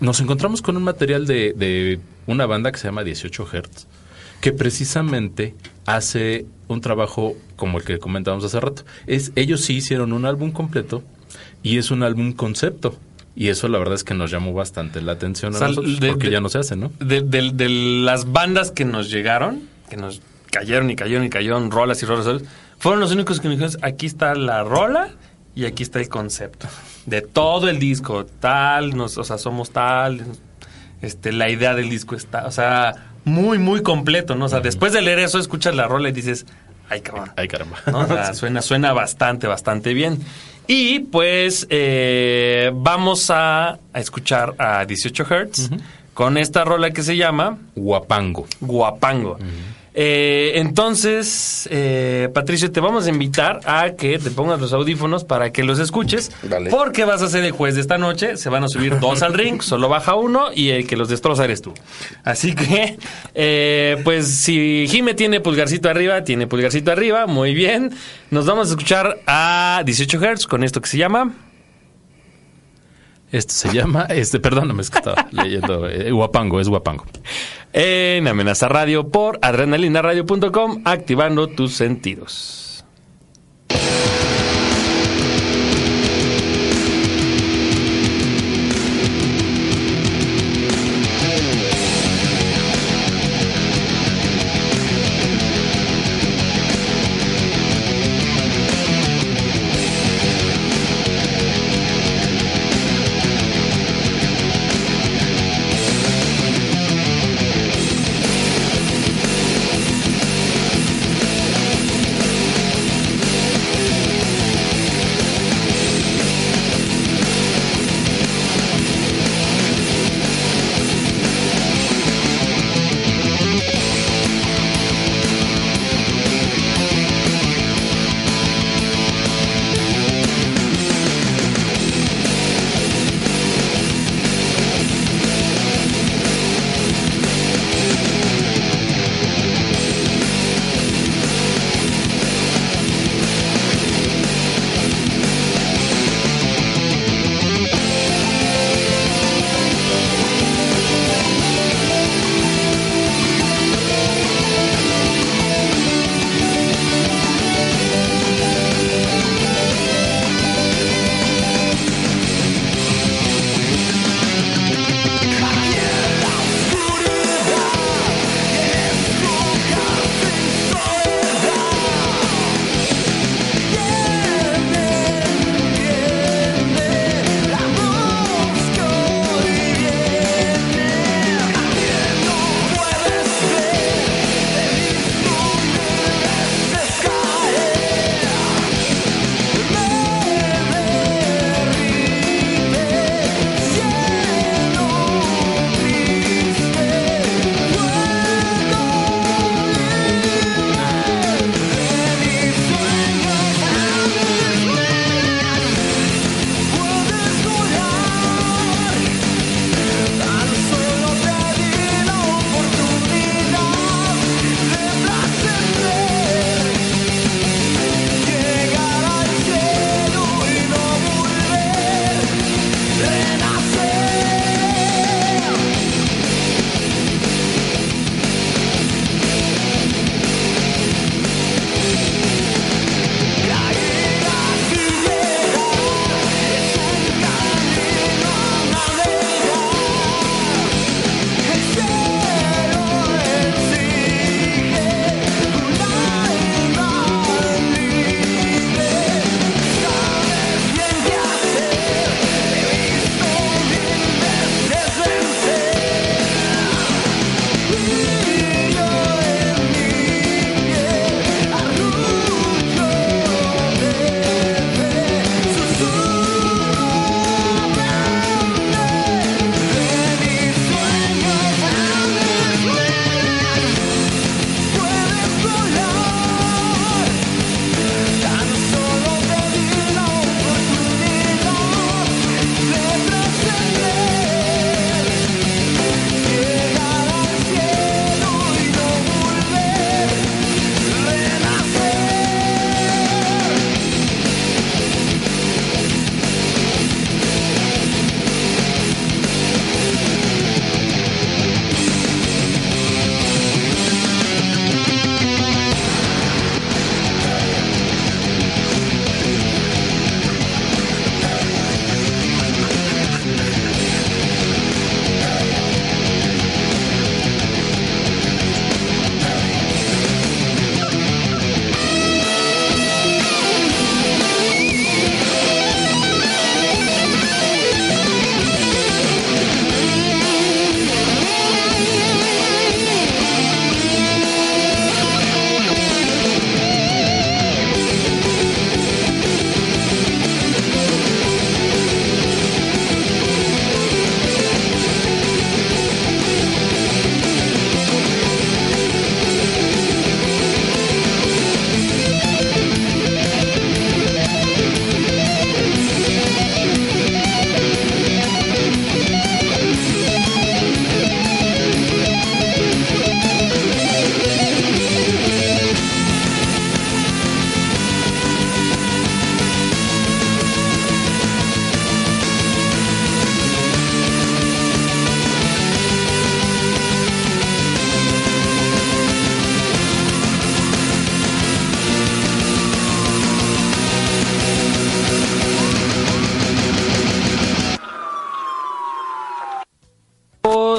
nos encontramos con un material de, de una banda que se llama 18 Hertz, que precisamente hace un trabajo como el que comentábamos hace rato. Es, ellos sí hicieron un álbum completo y es un álbum concepto. Y eso la verdad es que nos llamó bastante la atención a nosotros, de- porque de- ya no se hace, ¿no? De, de- de las bandas que nos llegaron, que nos cayeron y cayeron y cayeron, rolas y rolas, rolas, fueron los únicos que nos dijeron, aquí está la rola y aquí está el concepto. De todo el disco, tal, nos, o sea, somos tal, este, la idea del disco está, o sea, muy, muy completo, ¿no? O sea, después de leer eso, escuchas la rola y dices, ay, cabrón. Ay, caramba. ¿no? O sea, suena, suena bastante, bastante bien. Y pues eh, vamos a, a escuchar a 18 Hertz con esta rola que se llama Guapango. Guapango. Eh, entonces, eh, Patricio, te vamos a invitar a que te pongas los audífonos para que los escuches. Vale. Porque vas a ser el juez de esta noche. Se van a subir dos al ring, solo baja uno y el que los destroza eres tú. Así que, eh, pues si Jime tiene pulgarcito arriba, tiene pulgarcito arriba. Muy bien. Nos vamos a escuchar a 18 Hz con esto que se llama. Este se llama, este, perdóname, es que estaba leyendo. eh, Guapango, es Guapango. En Amenaza Radio por adrenalinaradio.com, activando tus sentidos.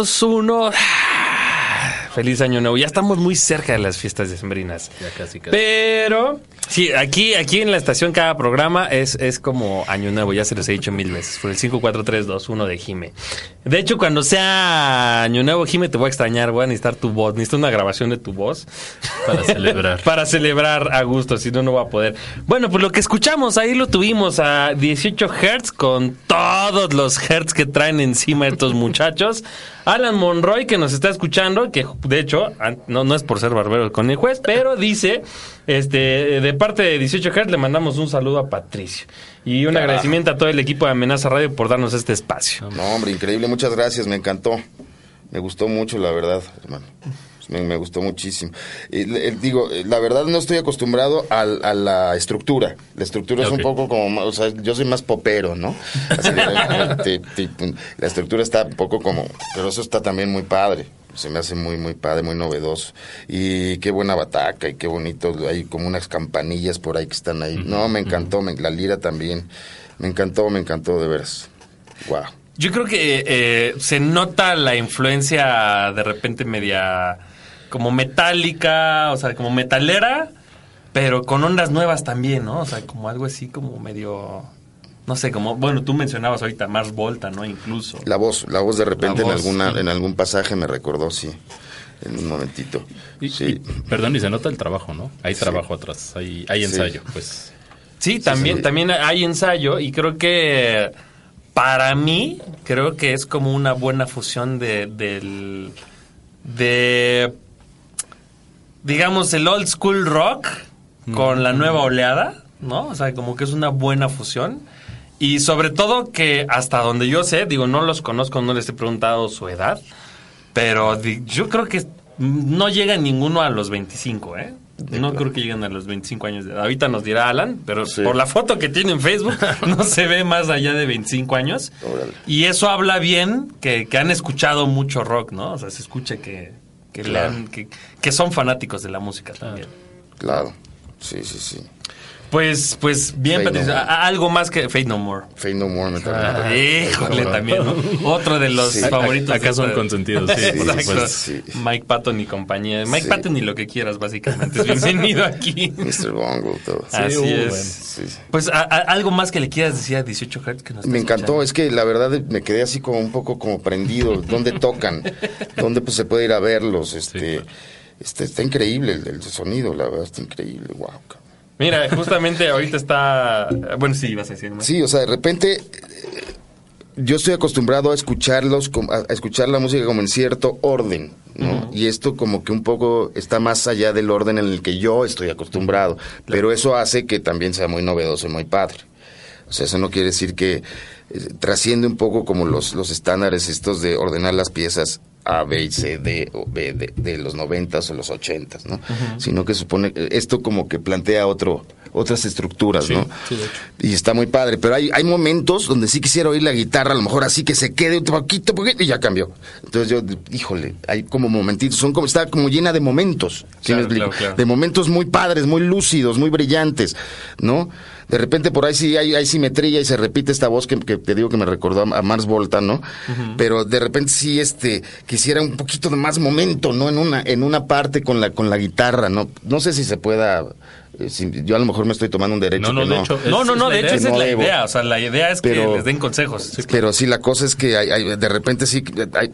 2, 1. Feliz año nuevo. Ya estamos muy cerca de las fiestas decembrinas. Ya casi, casi. Pero, sí, aquí, aquí en la estación cada programa es, es como año nuevo, ya se los he dicho mil veces, por el 5, 4, 3, 2, 1 de Jime. De hecho, cuando sea año nuevo, Jime, te voy a extrañar, voy a necesitar tu voz, necesito una grabación de tu voz. Para celebrar. Para celebrar a gusto, si no, no va a poder. Bueno, pues lo que escuchamos ahí lo tuvimos a 18 Hz con todos los Hz que traen encima estos muchachos. Alan Monroy, que nos está escuchando, que de hecho, no, no es por ser barbero con el juez, pero dice, este, de parte de 18 Hz le mandamos un saludo a Patricio. Y un agradecimiento a todo el equipo de Amenaza Radio por darnos este espacio. No, hombre, increíble, muchas gracias, me encantó. Me gustó mucho, la verdad, hermano. Me, me gustó muchísimo. Y, le- eh, digo, eh, la verdad no estoy acostumbrado al- a, la estructura. La estructura es un poco como, o sea, yo soy más popero, ¿no? Así te- te- la estructura está un poco como, pero eso está también muy padre. Se me hace muy, muy padre, muy novedoso. Y qué buena bataca y qué bonito. Hay como unas campanillas por ahí que están ahí. No, me encantó. me- la lira también. Me encantó, me encantó de veras. Wow. Yo creo que eh, se nota la influencia de repente media como metálica, o sea, como metalera, pero con ondas nuevas también, ¿no? O sea, como algo así como medio, no sé, como, bueno, tú mencionabas ahorita Mars Volta, ¿no? Incluso. La voz, la voz de repente voz, en alguna, sí. en algún pasaje me recordó, sí, en un momentito. Y- sí. y- perdón, y se nota el trabajo, ¿no? Hay trabajo atrás, hay, hay Sí. ensayo, pues. Sí, también, sí. también hay ensayo y creo que para mí, creo que es como una buena fusión de, del, de, digamos, el old school rock con la nueva oleada, ¿no? O sea, como que es una buena fusión. Y sobre todo que hasta donde yo sé, digo, no los conozco, no les he preguntado su edad, pero yo creo que no llega ninguno a los 25, ¿eh? No creo que lleguen a los 25 años de edad. Ahorita nos dirá Alan, pero Sí. por la foto que tiene en Facebook no se ve más allá de 25 años. Órale. Y eso habla bien que, que han escuchado mucho rock, ¿no? O sea, se escucha que, que, le Claro. han- que, que son fanáticos de la música también. Claro, sí, sí, sí. Pues, pues bien, Fate No Algo más que Fate No More. Fade No More me Ah, también. híjole, también, ¿no? Otro de los Sí. favoritos. Acá son de- consentidos, sí, por Exacto. supuesto. Sí. Mike Patton y compañía. Mike Sí. Patton y lo que quieras, básicamente. Bienvenido aquí. Mr. Bongo, todo. Así uh, es. bueno. Pues a- a- algo más que le quieras decir a 18 Hertz que nos Me encantó, escuchando? es que la verdad me quedé así como un poco como prendido. ¿Dónde tocan? ¿Dónde pues se puede ir a verlos? Este, claro. este está increíble el, el sonido, la verdad está increíble. Wow. Mira, justamente ahorita está. Bueno, sí, ibas a decir más. Sí, o sea, de repente eh, yo estoy acostumbrado a escucharlos, a escuchar la música como en cierto orden, ¿no? Y esto como que un poco está más allá del orden en el que yo estoy acostumbrado, pero eso hace que también sea muy novedoso y muy padre. O sea, eso no quiere decir que eh, trasciende un poco como los, los estándares estos de ordenar las piezas A, B y C, D o B de, de los noventas o los ochentas, ¿no? Sino que supone, eh, esto como que plantea otro, otras estructuras, Sí, ¿no? sí, de hecho. Y está muy padre, pero hay, hay momentos donde sí quisiera oír la guitarra, a lo mejor así que se quede un poquito, poquito y ya cambió. Entonces yo, híjole, hay como momentitos, son como, está como llena de momentos, ¿sí Claro, me explico? claro, claro. De momentos muy padres, muy lúcidos, muy brillantes, ¿no? De repente por ahí sí hay, hay simetría y se repite esta voz que, que te digo que me recordó a, Mars Volta, ¿no? Pero de repente sí, este, quisiera un poquito de más momento, ¿no? En una, en una parte con la, con la guitarra, ¿no? No sé si se pueda, yo a lo mejor me estoy tomando un derecho. No, no, que de hecho, No, no, no, de hecho esa No es la debo. idea. O sea, la idea es que les den consejos. Pero sí, la cosa es que hay, hay- de repente sí hay-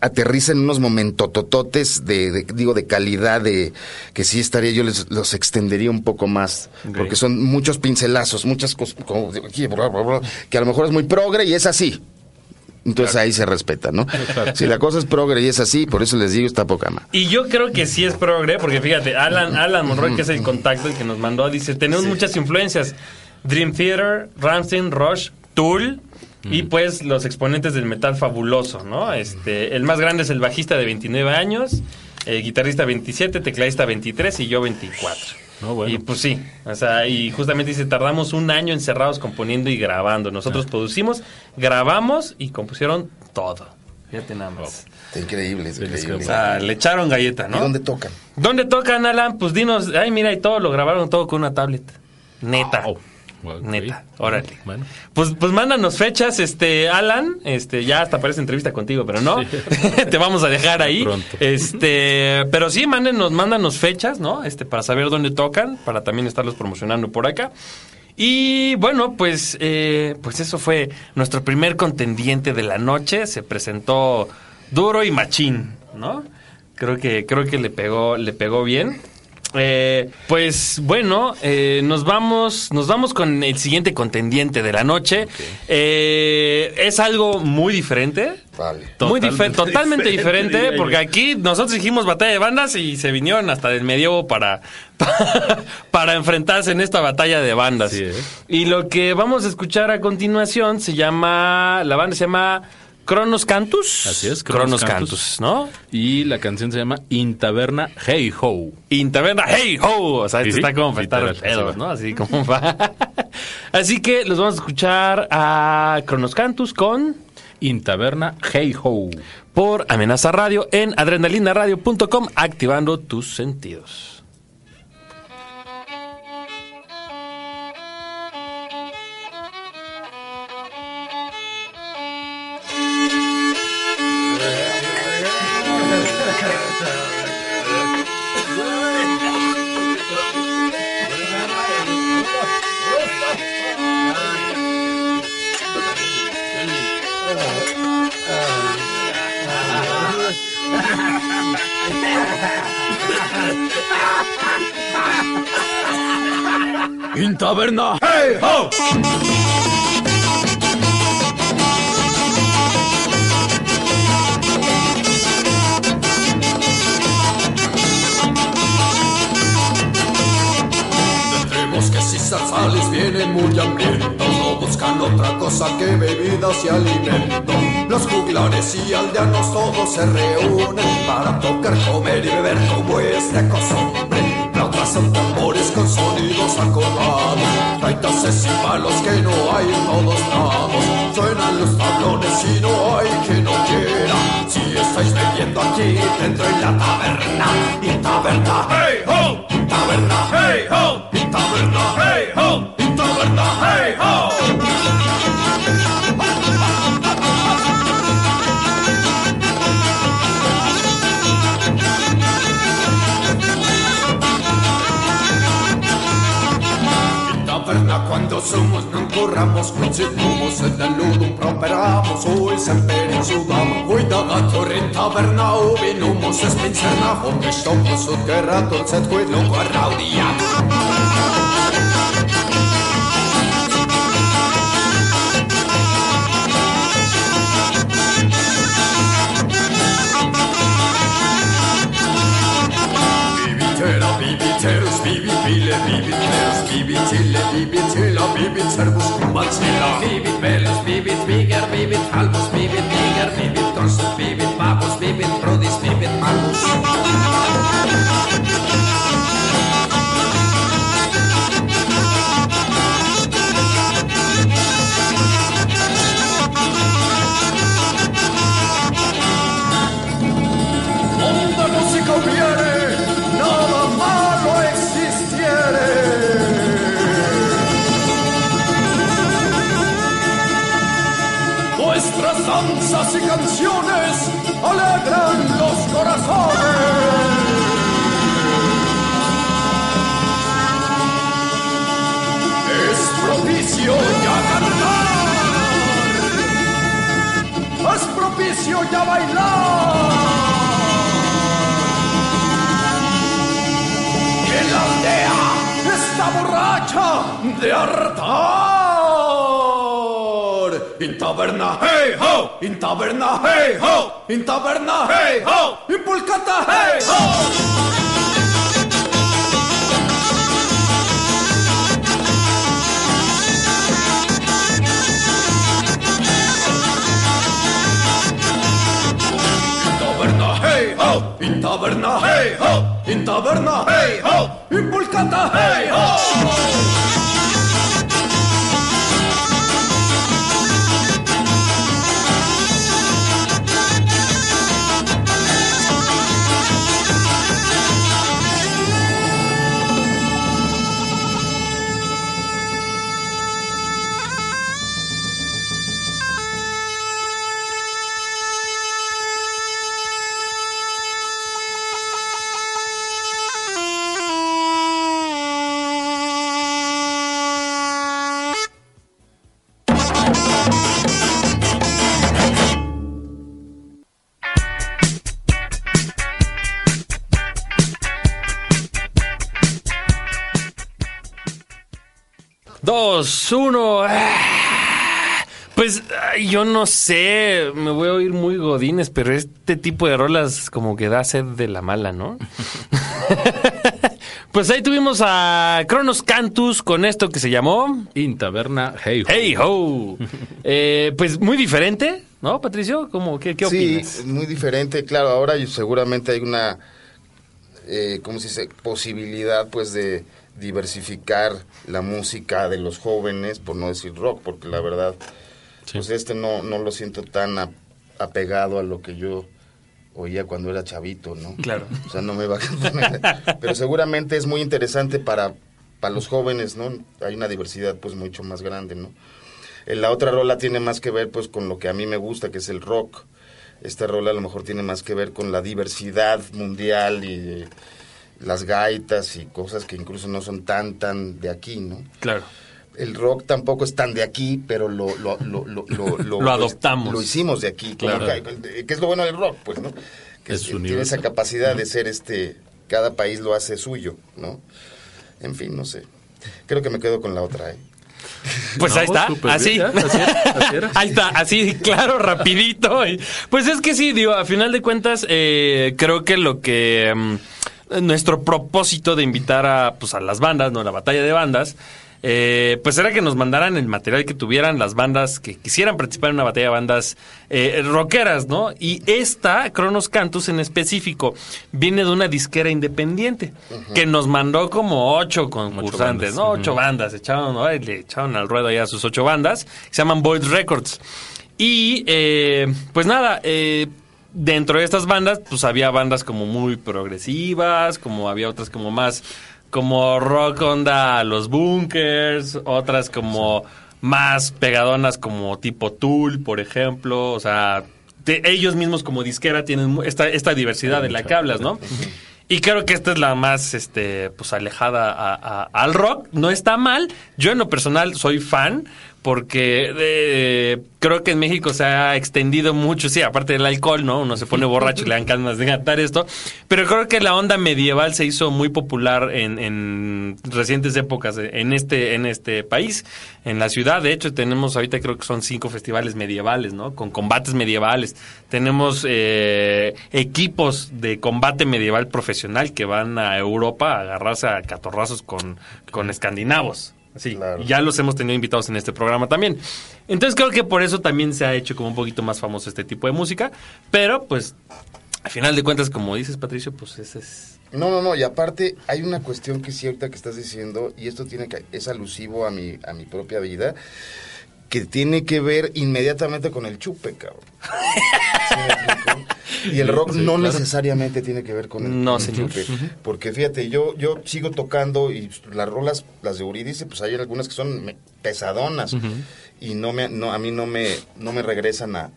aterriza en unos momentotototes de, de- digo, de calidad, de que sí estaría, yo les, los extendería un poco más, porque son muchos pincelazos, muchas cosas, que a lo mejor es muy progre y es así. Entonces ahí se respeta, ¿no? Si la cosa es progre y es así, por eso les digo, está poca más. Y yo creo que sí es progre, porque fíjate, Alan, Alan Monroy, que es el contacto el que nos mandó, dice, tenemos muchas influencias. Dream Theater, Rammstein, Rush, Tool y pues los exponentes del metal fabuloso, ¿no? Este, el más grande es el bajista de 29 años, el guitarrista 27, tecladista 23 y yo 24. No, bueno. Y pues sí, o sea, y justamente dice, tardamos un año encerrados componiendo y grabando. Nosotros producimos, grabamos y compusieron todo. Fíjate nada más. Está increíble, es increíble. O sea, le echaron galleta, ¿no? ¿Y dónde tocan? ¿Dónde tocan, Alan? Pues dinos, ay, mira, y todo lo grabaron todo con una tablet. Neta. Neta, órale. Bueno. Pues, pues mándanos fechas, este, Alan, este, ya hasta parece entrevista contigo, pero no. Te vamos a dejar ahí. Pronto. Este, pero sí, mándenos, mándanos fechas, ¿no? Este, para saber dónde tocan, para también estarlos promocionando por acá. Y bueno, pues, eh, pues eso fue nuestro primer contendiente de la noche. Se presentó duro y machín, ¿no? Creo que, creo que le pegó, le pegó bien. Eh, pues bueno, eh, nos vamos, nos vamos con el siguiente contendiente de la noche. Eh, es algo muy diferente. Vale. Muy Totalmente difer- totalmente diferente, porque aquí nosotros dijimos batalla de bandas y se vinieron hasta del medievo para, para enfrentarse en esta batalla de bandas. Sí, ¿eh? Y lo que vamos a escuchar a continuación se llama, la banda se llama Cronos Cantus. Así es, Cronos, Cronos Cantus, Cantus. ¿no? Y la canción se llama In Taberna Hey Ho. Intaverna, hey ho, o sea, Sí, está como literal, pedos, ¿no? Así como va. Así que los vamos a escuchar a Cronos Cantus con In Taberna Hey Ho. por Amenaza Radio en adrenalinaradio.com, activando tus sentidos. Taberna, hey ho! Zarzales vienen muy hambrientos, no buscan otra cosa que bebidas y alimento. Los juglares y aldeanos todos se reúnen para tocar, comer y beber como es de costumbre. Son tambores con sonidos acordados, gaitas y palos que no hay en todos lados. Suenan los tablones y no hay que no quiera. Si estáis bebiendo aquí dentro en la taberna, y taberna, hey ho, taberna, hey ho, y taberna, hey ho, y taberna, hey ho. somos, no corramos, coincidimos, en el ludum properamos, hoy semper sudam, hoy da la torrenta bernau, vinumos es pincerna, homi somos, ut geratum, sed quid lungo raudiam. Viviterus, vivi, vile, vivi, Bibit Tille, Bibit Tilla, Bibit Servus, Matilda Bibit Belus, Bibit Viger, Bibit Halvus, Bibit Niger, Bibit Drosset, Bibit bailar. Que la aldea está borracha de hartar. In taberna, hey ho, in taberna, hey ho, in taberna, hey ho, in pulcata, hey ho. taberna, hei ho! In taberna, hei ho! Impulcata, hei ho! Uno. Ah. Pues ay, yo no sé, me voy a oír muy godines, pero este tipo de rolas como que da sed de la mala, ¿no? pues ahí tuvimos a Cronos Cantus con esto que se llamó In Taberna, hey, ho. Hey Ho. Eh, pues muy diferente, ¿no, Patricio? ¿Cómo, qué, qué sí, opinas? es muy diferente. Claro, ahora y seguramente hay una, eh, ¿cómo se dice? Posibilidad, pues, de diversificar la música de los jóvenes, por no decir rock, porque la verdad, Sí. pues este no, no lo siento tan a- apegado a lo que yo oía cuando era chavito, ¿no? Claro. O sea, no me va a... Pero seguramente es muy interesante para, para los jóvenes, ¿no? Hay una diversidad, pues, mucho más grande, ¿no? Eh, La otra rola tiene más que ver pues con lo que a mí me gusta, que es el rock. Esta rola a lo mejor tiene más que ver con la diversidad mundial y las gaitas y cosas que incluso no son tan tan de aquí, ¿no? Claro. El rock tampoco es tan de aquí, pero lo lo, lo, lo, lo, Lo adoptamos. Lo hicimos de aquí, Claro. que, que es lo bueno del rock, pues, ¿no? Que Es tiene universal. esa capacidad de ser este cada país lo hace suyo, ¿no? En fin, no sé. Creo que me quedo con la otra, ¿eh? Pues No, ahí está, así. bien, ya, así era, así era. Ahí está, así, claro, rapidito. Pues es que sí, digo, a final de cuentas, eh, creo que lo que mm, nuestro propósito de invitar a, pues, a las bandas, no la batalla de bandas, eh, pues era que nos mandaran el material que tuvieran las bandas que quisieran participar en una batalla de bandas eh, rockeras, ¿no? Y esta, Cronos Cantus en específico, viene de una disquera independiente que nos mandó como ocho concursantes, bandas. ¿no? Ocho bandas, echaron, ¿no? Le echaron al ruedo ya sus ocho bandas, que se llaman Void Records. Y eh, pues nada, eh, dentro de estas bandas, pues había bandas como muy progresivas, como había otras como más, como rock onda los bunkers, otras como más pegadonas como tipo Tool, por ejemplo, o sea, ellos mismos como disquera tienen esta, esta diversidad de la que hablas, ¿no? Y creo que esta es la más este, pues, alejada al rock. No está mal. Yo en lo personal soy fan porque eh, creo que en México se ha extendido mucho, sí, aparte del alcohol, ¿no? Uno se pone borracho y le dan ganas de cantar esto. Pero creo que la onda medieval se hizo muy popular en, en recientes épocas en este, en este país, en la ciudad. De hecho, tenemos ahorita creo que son cinco festivales medievales, ¿no? Con combates medievales. Tenemos eh, equipos de combate medieval profesional que van a Europa a agarrarse a catorrazos con, con escandinavos. Sí, Claro. ya los hemos tenido invitados en este programa también. Entonces creo que por eso también se ha hecho como un poquito más famoso este tipo de música. Pero pues, al final de cuentas, como dices Patricio, pues ese es... No, no, no, y aparte hay una cuestión que es cierta que estás diciendo, y esto tiene que, es alusivo a mi, a mi propia vida, que tiene que ver inmediatamente con el chupe, cabrón. Y el rock Sí, no claro. necesariamente tiene que ver con el, No, el señor. chupe. Porque fíjate, yo, yo sigo tocando y las rolas, las de Uridice, pues hay algunas que son pesadonas. Y no me, no, a mí no me, no me regresan a,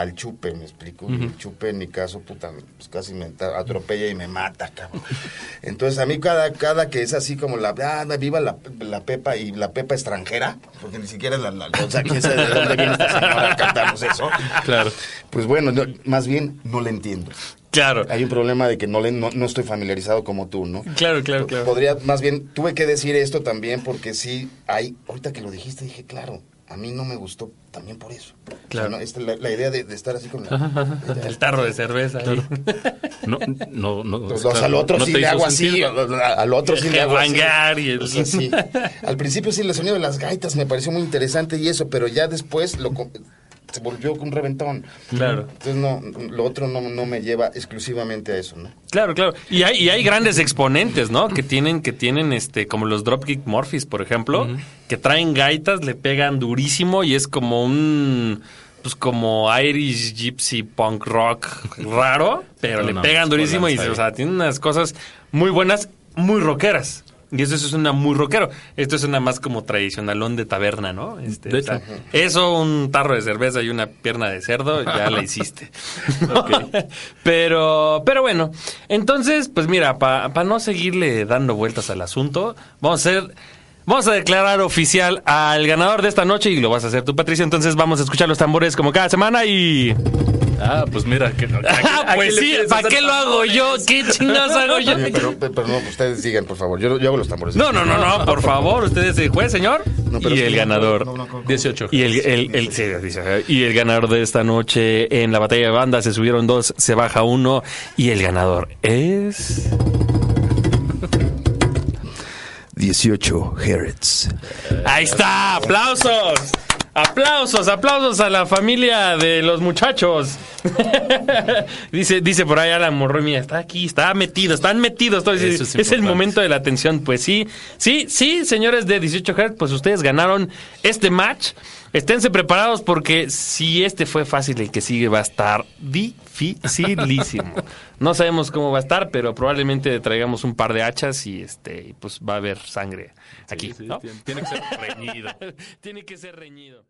al chupe, me explico. Y el chupe en mi caso, puta, pues casi me atropella y me mata, cabrón. Entonces a mí cada, cada que es así como la, ah, viva la, la pepa y la pepa extranjera, porque ni siquiera la, la- o sea, quién sabe de dónde viene esta señora a cantarnos eso. Claro. Pues bueno, no- más bien no le entiendo. Claro, Hay un problema de que no, le, no, no estoy familiarizado como tú, ¿no? claro, claro, claro. Podría, más bien, tuve que decir esto también porque sí, hay, ahorita que lo dijiste, dije, claro, a mí no me gustó también por eso. Claro. O sea, ¿no? Esta, la, la idea de, de estar así con la... El tarro de cerveza. No, no, no. Pues, claro, al otro no sí le hago así, al otro sí le hago así. Y el- O sea, sí. Al principio sí, el sonido de las gaitas me pareció muy interesante y eso, pero ya después lo se volvió un reventón. Claro. Entonces no, lo otro no, no me lleva exclusivamente a eso, ¿no? Claro, claro. Y hay, y hay grandes exponentes, ¿no? Que tienen, que tienen, este, como los Dropkick Murphys, por ejemplo, que traen gaitas, le pegan durísimo y es como un, pues como Irish Gypsy Punk Rock raro, pero No, le no, pegan durísimo y, o sea, tienen unas cosas muy buenas, muy rockeras. Y eso, eso es una muy rockero. Esto es una más como tradicionalón de taberna, ¿no? Este, De o sea, hecho. eso, un tarro de cerveza y una pierna de cerdo, ya la hiciste. Pero, pero bueno, entonces, pues mira, para no seguirle dando vueltas al asunto, vamos a hacer, vamos a declarar oficial al ganador de esta noche y lo vas a hacer tú, Patricia. Entonces vamos a escuchar los tambores como cada semana y Ah, pues mira. Que, Ah, pues sí, ¿para qué lo hago yo? ¿Qué chingados hago yo? Oye, pero, pero no, ustedes digan, por favor. Yo, yo hago los tambores. No, no, no, no, por favor, usted es el juez, señor. No, pero y el no, ganador. no, no, no, no. 18. Y el, el, el- sí, dice, y el ganador de esta noche en la batalla de bandas se subieron dos, se baja uno. Y el ganador es. 18 Hertz. Ahí está, aplausos. Aplausos, aplausos a la familia de los muchachos. dice, dice por ahí Alan Morroy, mira, está aquí, está metido, están metidos. Eso es es el momento de la atención. Pues sí, sí, sí, señores de 18 Hz, pues ustedes ganaron este match. Esténse preparados porque si este fue fácil, el que sigue va a estar dificilísimo. No sabemos cómo va a estar, pero probablemente traigamos un par de hachas y este, pues va a haber sangre aquí. Sí, sí, ¿no? tiene- tiene que ser reñido. Tiene que ser reñido.